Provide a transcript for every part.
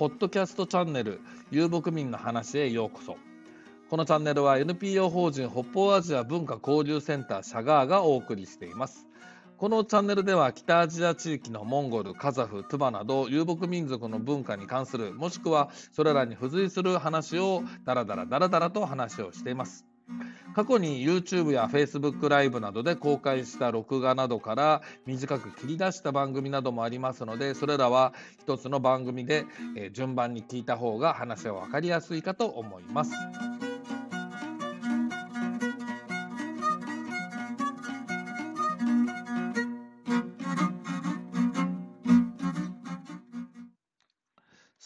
ポッドキャストチャンネル、遊牧民の話へようこそ。このチャンネルは NPO 法人北方アジア文化交流センターシャガーがお送りしています。このチャンネルでは北アジア地域のモンゴル、カザフ、トゥバなど遊牧民族の文化に関するもしくはそれらに付随する話をダラダラダラダラと話をしています。過去に YouTube や Facebook ライブなどで公開した録画などから短く切り出した番組などもありますのでそれらは一つの番組で順番に聞いた方が話は分かりやすいかと思います。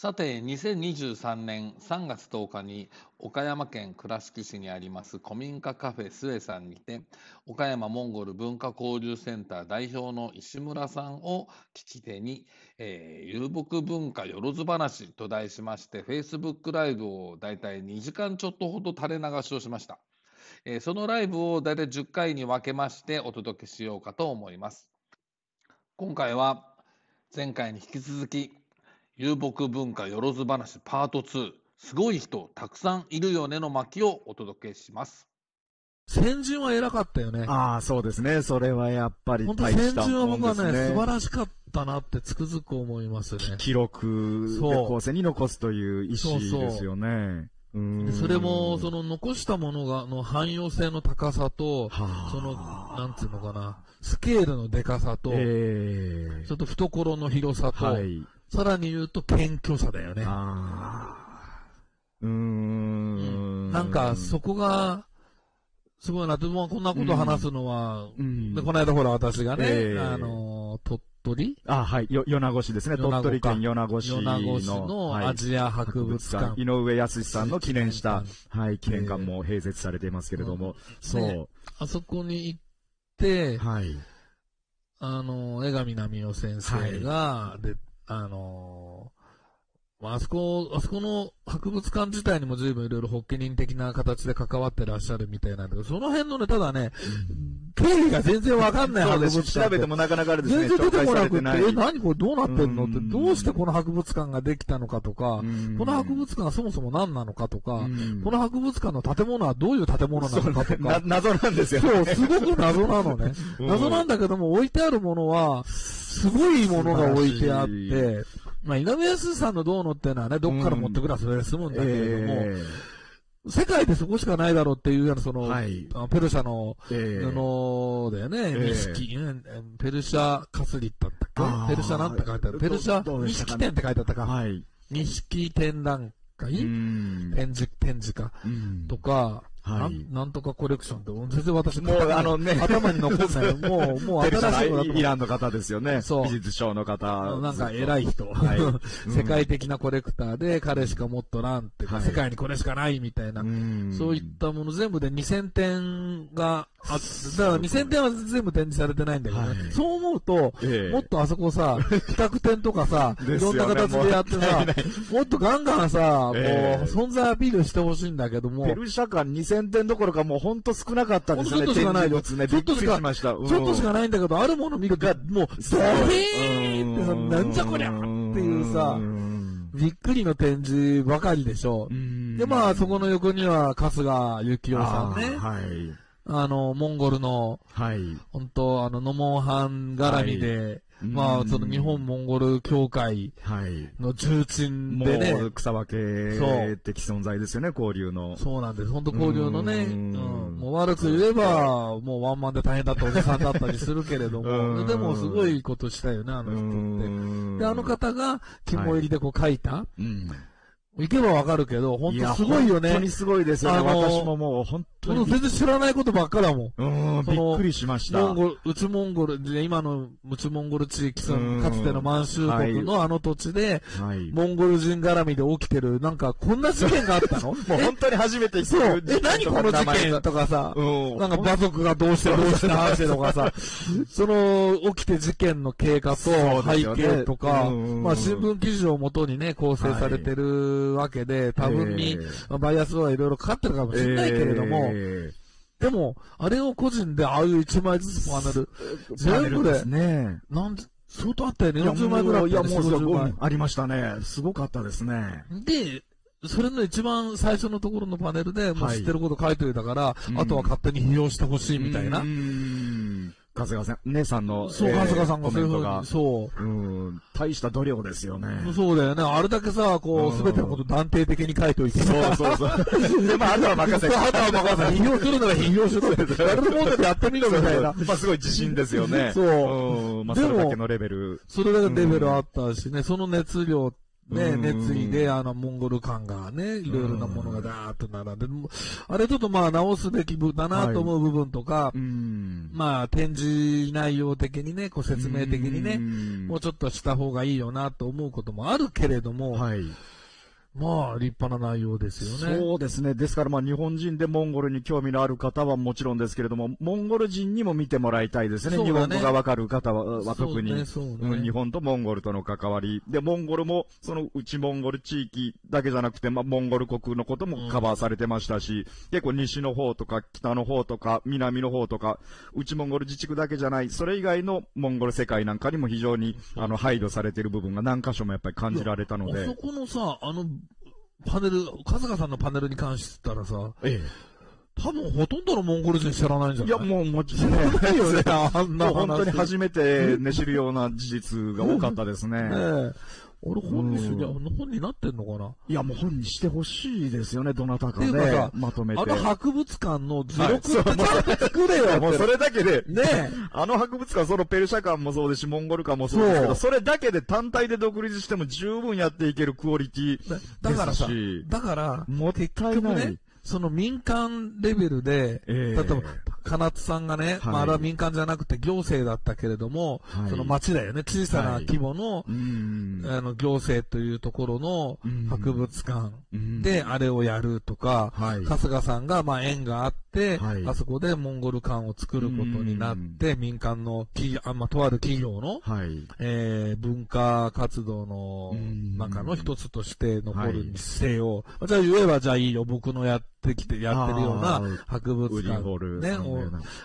さて、2023年3月10日に岡山県倉敷市にあります古民家カフェスエさんにて、岡山モンゴル文化交流センター代表の石村さんを聞き手に、えー、遊牧文化よろず話と題しまして、Facebook ライブをだいたい2時間ちょっとほど垂れ流しをしました。えー、そのライブをだいたい10回に分けましてお届けしようかと思います。今回は前回に引き続き遊牧文化よろず話パート2すごい人たくさんいるよねの巻をお届けします。先人は偉かったよね。ああ、そうですね。それはやっぱり本当先人は僕はね、素晴らしかったなってつくづく思いますね。記録で後世に残すという意思ですよね。でそれも、その残したものが、の汎用性の高さと、その、なんつうのかな、スケールのでかさと、えー、ちょっと懐の広さと、はい、さらに言うと謙虚さだよね。うーん。なんか、そこが、すごいなって、もうこんなこと話すのは、でこの間ほら私がね、えー、あの、鳥取？あ、はい。よ、米子市ですね。鳥取県米子市の。米子市のアジア博物館。井上康さんの記念した、はい、記念館も併設されていますけれども、そう、あそこに行って、はい。あの、江上奈美夫先生が、で、あのー、あそこ、あそこの博物館自体にも随分いろいろ発起人的な形で関わってらっしゃるみたいなんだけど、その辺のね、ただね、経緯が全然わかんない博物館。調べてもなかなかあれですね。全然出てこなくて、え、何これどうなってんのって、どうしてこの博物館ができたのかとか、この博物館はそもそも何なのかとか、この博物館の建物はどういう建物なのかとか。謎なんですよね。そう、すごく謎なのね。謎なんだけども、置いてあるものは、すごいものが置いてあって、まあ、井上康さんのどうのっていうのはね、どっから持ってくらそれで済むんだけれども、えー、世界でそこしかないだろうっていうような、その、はい、ペルシャの布だよね、錦、え。ー、ペルシャカスリだったっけ？ペルシャなんて書いてあるペルシャ錦店って書いてあったか？はい。錦展覧会？展示、展示か。とか、はい。なんとかコレクションって、全然私もう、あのね、頭に残んない。もう、もう新しいのイランの方ですよね。そう。美術賞の方。なんか偉い人。はい。世界的なコレクターで、彼しか持っとらんって世界にこれしかないみたいな、そういったもの全部で2000点があ、だから2000点は全部展示されてないんだけどね。そう思うと、もっとあそこさ、企画展とかさ、いろんな形でやってさ、もっとガンガンさ、もう、存在アピールしてほしいんだけども。ペルシャ館2000 2000点どころかもうほんと少なかったですね。ちょっとしかないよ。ね、びっくりしました。ちょっとしかないんだけど、あるもの見ると、もう、ドヒーってさ、なんじゃこりゃっていうさ、びっくりの展示ばかりでしょ。で、まあ、そこの横には、春日幸雄さんね。はい。あの、モンゴルの、はい。本当あの、ノモンハン絡みで、まあ、その日本モンゴル協会の重鎮でね。もう草分け的存在ですよね、交流の。そうなんです。本当交流のね、うん、もう悪く言えば、もうワンマンで大変だったおじさんだったりするけれども、でもすごいことしたよね、あの人って。で、あの方が肝入りでこう書いた、うん行けばわかるけど、本当すごいよね。本当にすごいですよね。私ももう本当に。全然知らないことばっかだもん。うん、びっくりしました。モンゴル、内モンゴル、で、今の内モンゴル地域、その、かつての満州国のあの土地で、はい、モンゴル人絡みで起きてる、なんか、こんな事件があったの？もう本当に初めてそう。え、何この事件とかさ、なんか馬族がどうしてどうして話とかさ、その、起きて事件の経過と背景とか、まあ、新聞記事をもとにね、構成されてるわけで、多分に、バイアスはいろいろかかってるかもしれないけれども、でも、あれを個人でああいう1枚ずつパネル、全部で、ね、なん相当あったよね。40枚ぐらいあったよね。いや、もう40枚ありましたね。すごかったですね。で、それの一番最初のところのパネルで、もう知ってること書いておいたから、うんあとは勝手に費用してほしいみたいな。うん。春日さん、姉さんの、そう、えー春日さんがそういうふうに、そうん、大した度量ですよね。う。そうだよね。あれだけさ、こう、うんすべてのこと断定的に書いておいて。そうそうそう。で、まあ、あとは任せて。あとは任せて。費用するなら費用しろって。やれるもんでやってみろみたいな。まあ、すごい自信ですよね。そううん。まあ、それだけのレベル。それだけレベルあったしね、その熱量、ね、うん熱意で、あの、モンゴル感がね、いろいろなものがダーッと並んで、あれちょっとまあ直すべき部だなと思う部分とか、うん。まあ展示内容的にね、こう説明的にね、ねもうちょっとした方がいいよなと思うこともあるけれども、はい。まあ立派な内容ですよね。そうですね。ですから、まあ、日本人でモンゴルに興味のある方はもちろんですけれども、モンゴル人にも見てもらいたいですね。ね日本語がわかる方はは特に、ねねうん日本とモンゴルとの関わり。で、モンゴルも、その内モンゴル地域だけじゃなくて、まあ、モンゴル国のこともカバーされてましたし、結構西の方とか北の方とか南の方とか、内モンゴル自治区だけじゃない、それ以外のモンゴル世界なんかにも非常に、あの、配慮されている部分が何箇所もやっぱり感じられたのであそ。このさ、あの、パネル、春日さんのパネルに関してたらさ、え多分ほとんどのモンゴル人知らないんじえ。いゃない？や、もう、もちろんね。ないよね、あんな本当に初めてね、知るような事実が多かったですね。ねえ。俺本にすりゃ、う本になってんのかな？いや、もう本にしてほしいですよね、どなたかねかさ。まとめて。あの博物館の図はい録ってちゃんと作れよって。もうそれだけで、ねえ。あの博物館、そのペルシャ館もそうですし、モンゴル館もそうですけど、それだけで単体で独立しても十分やっていけるクオリティだだからさだから、もったいない。ね、その民間レベルで、ええ例えば、金津さんがね、はい。まあ、あれは民間じゃなくて行政だったけれども、はい。その町だよね、小さなはい。規模の、うん。あの、行政というところのうん。博物館うん。であれをやるとか、はい。春日さんが、まあ、縁があって、はい。あそこでモンゴル館を作ることになって、民間の企業、あまあ、とある企業の、はい。えー、文化活動のうん。中の一つとして残るはい。にせよ、じゃあ言えばじゃあいいよ、僕のやってきて、やってるような博物館。ね、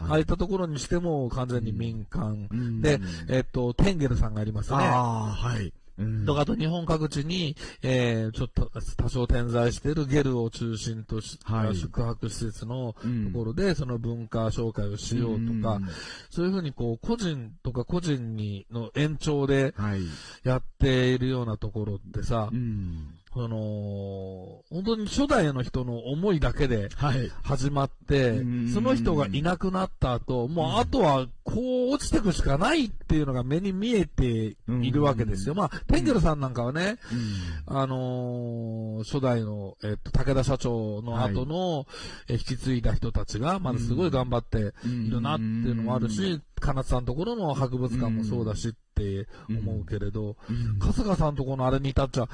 ああいったところにしても完全に民間。うんで、えっと、テンゲルさんがありますね。ああ、はい。うんとか、あと日本各地に、えー、ちょっと多少点在しているゲルを中心とし、はい宿泊施設のうんところで、その文化紹介をしようとか、んそういうふうにこう、個人とか個人にの延長ではい。やっているようなところってさう、ん。その、本当に初代の人の思いだけではい。始まってうん、その人がいなくなった後、もうあとはこう落ちていくしかないっていうのが目に見えているわけですよ。まあ、テンゲルさんなんかはね、あのー初代の、えっと、武田社長の後の、え引き継いだ人たちが、まだすごい頑張っているなっていうのもあるし、金津さんのところの博物館もそうだしって思うけれど、うん。春日さんのところのあれに至っちゃ、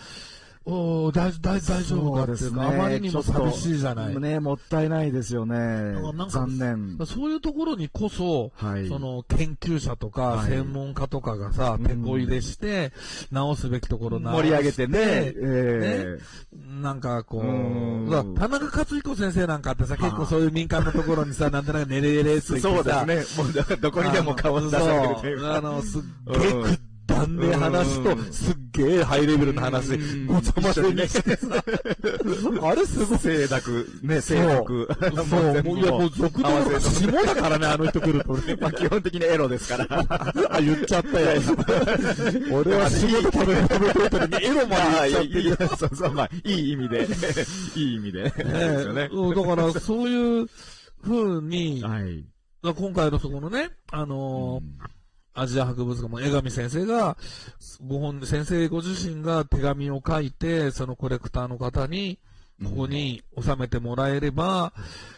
おー大大大丈夫かっていうか、あまりにも寂しいじゃない。ね、もったいないですよね。残念。そういうところにこそ、はい。その研究者とかはい専門家とかがさ、うん手こ入れして、直すべきところ直盛り上げてね。してえなんかこうんう、だ田中克彦先生なんかってさ、結構そういう民間のところにさ、なんとなく寝れれって言ってさそうですね。もうどこにでも顔を出されるというそうあか。の、すっげえ屈談で話すとう、んすっげえハイレベルな話でうん、ごちゃ混ぜにしてさ、あれすごい。清濁、ね、清濁。そう、もういやもう俗合わせのる下だからね、あの人来るとね。まあ基本的にエロですから。あ、言っちゃったよ。俺は仕事食べ食べといたのにエロままあ、でいい言っちゃってるよ。そうそう、まあ、いい意味で。いい意味で。ですよね。うんだから、そういう風に、はい。今回のそこのね、あのーアジア博物館も江上先生が、ご本、先生ご自身が手紙を書いて、そのコレクターの方に、ここに収めてもらえれば、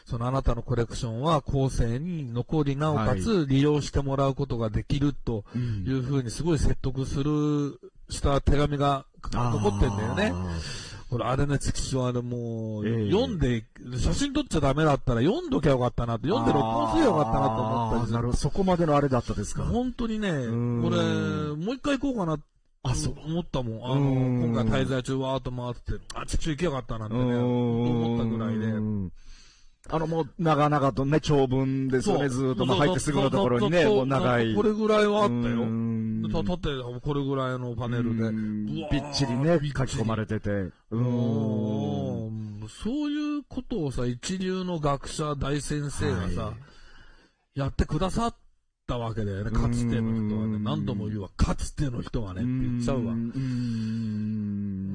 そのあなたのコレクションは後世に残り、なおかつ利用してもらうことができるとうんいうふうにすごい説得する、した手紙が残ってんだよね。これ、あれね、月はあれもう、ええ読んで、写真撮っちゃダメだったら読んどきゃよかったなと、読んで録音すればよかったなと思ったりなるほど。そこまでのあれだったですか。本当にね、んこれ、もう一回行こうかなあそう思ったもん。あうんの、今回滞在中わーっと回ってて、あ、ちくしょう行けよかったなんてね、思ったぐらいで。うんあの、もう、長々とね、長文ですよね、ずーっと、まあ、入ってすぐのところにね、もう長い。これぐらいはあったよ。うんと立って、これぐらいのパネルで。びっちりね、書き込まれてて。そういうことをさ、一流の学者、大先生がさ、はいやってくださったわけだよね、かつての人はね。うん何度も言うわ、かつての人はね、って言っちゃうわ。ううんん。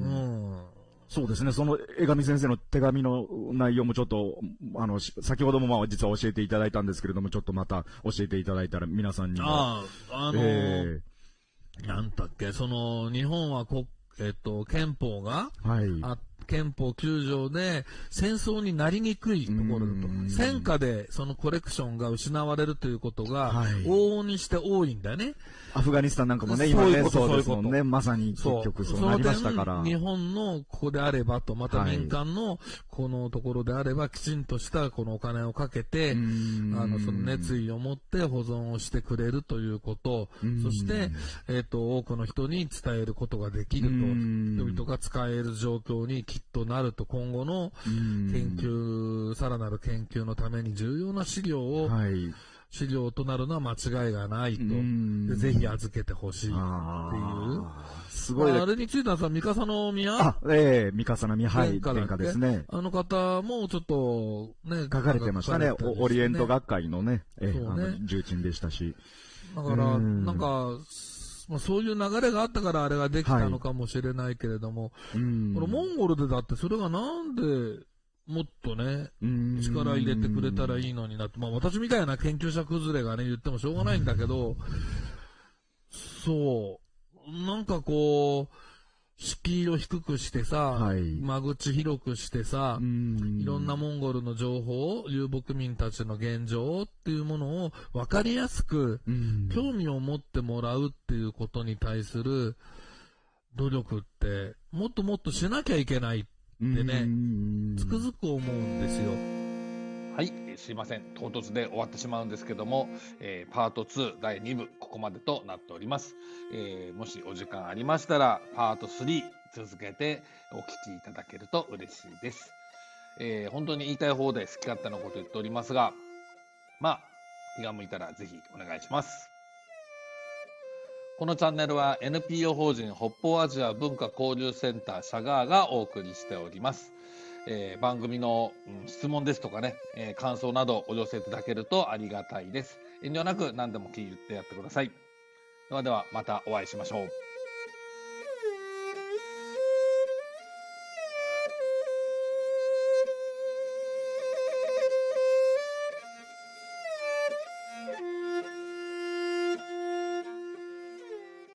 そうですね、その江上先生の手紙の内容もちょっと、あの、し先ほどもまあ実は教えていただいたんですけれども、ちょっとまた教えていただいたら皆さんにも。ああ、あのえなんだっけ、その、日本はこ、えっと、憲法が、えはい。あ憲法9条で戦争になりにくいところだとうん。戦火でそのコレクションが失われるということがはい、往々にして多いんだよね。アフガニスタンなんかもね、今ね、そうですもんね。まさに結局そうなりましたから。日本のここであればと、またはい民間のこのところであれば、きちんとしたこのお金をかけて、あの、その熱意。意を持って保存をしてくれるということ、そして、えっ、と、多くの人に伝えることができると、うん人々が使える状況にきっとなると、今後の研究、さらなる研究のために重要な資料を、はい。資料となるのは間違いがないと。ぜひ預けてほしい。あっていうーすごいねあれについてはさ、三笠宮あ、ええ三笠波、はい、殿下ですね。あの方もちょっとね、書かれてましたね。書かれたりしておオリエント学会のね、ええそうね重鎮でしたし。だから、うんなんか、まあ、そういう流れがあったからあれができたのかもしれないけれども、うん。これモンゴルでだってそれがなんでもっとね、うん。力入れてくれたらいいのになって、まあ私みたいな研究者崩れがね、言ってもしょうがないんだけど、そう、なんかこう、敷居を低くしてさ、はい。間口広くしてさ、うん。いろんなモンゴルの情報、遊牧民たちの現状っていうものを分かりやすく、うん。興味を持ってもらうっていうことに対する努力って、もっともっとしなきゃいけないってねうん。つくづく思うんですよ。はい、えーすいません。唐突で終わってしまうんですけども、えーパート2第2部、ここまでとなっております。えーもしお時間ありましたら、パート3続けてお聞きいただけると嬉しいです。えー本当に言いたい方で好き勝手なこと言っておりますが、まあ、気が向いたらぜひお願いします。このチャンネルは NPO 法人北方アジア文化交流センターシャガーがお送りしております。えー番組の、うん質問ですとかね、えー感想などお寄せいただけるとありがたいです。遠慮なく何でも聞いてやってください。ではではまたお会いしましょう。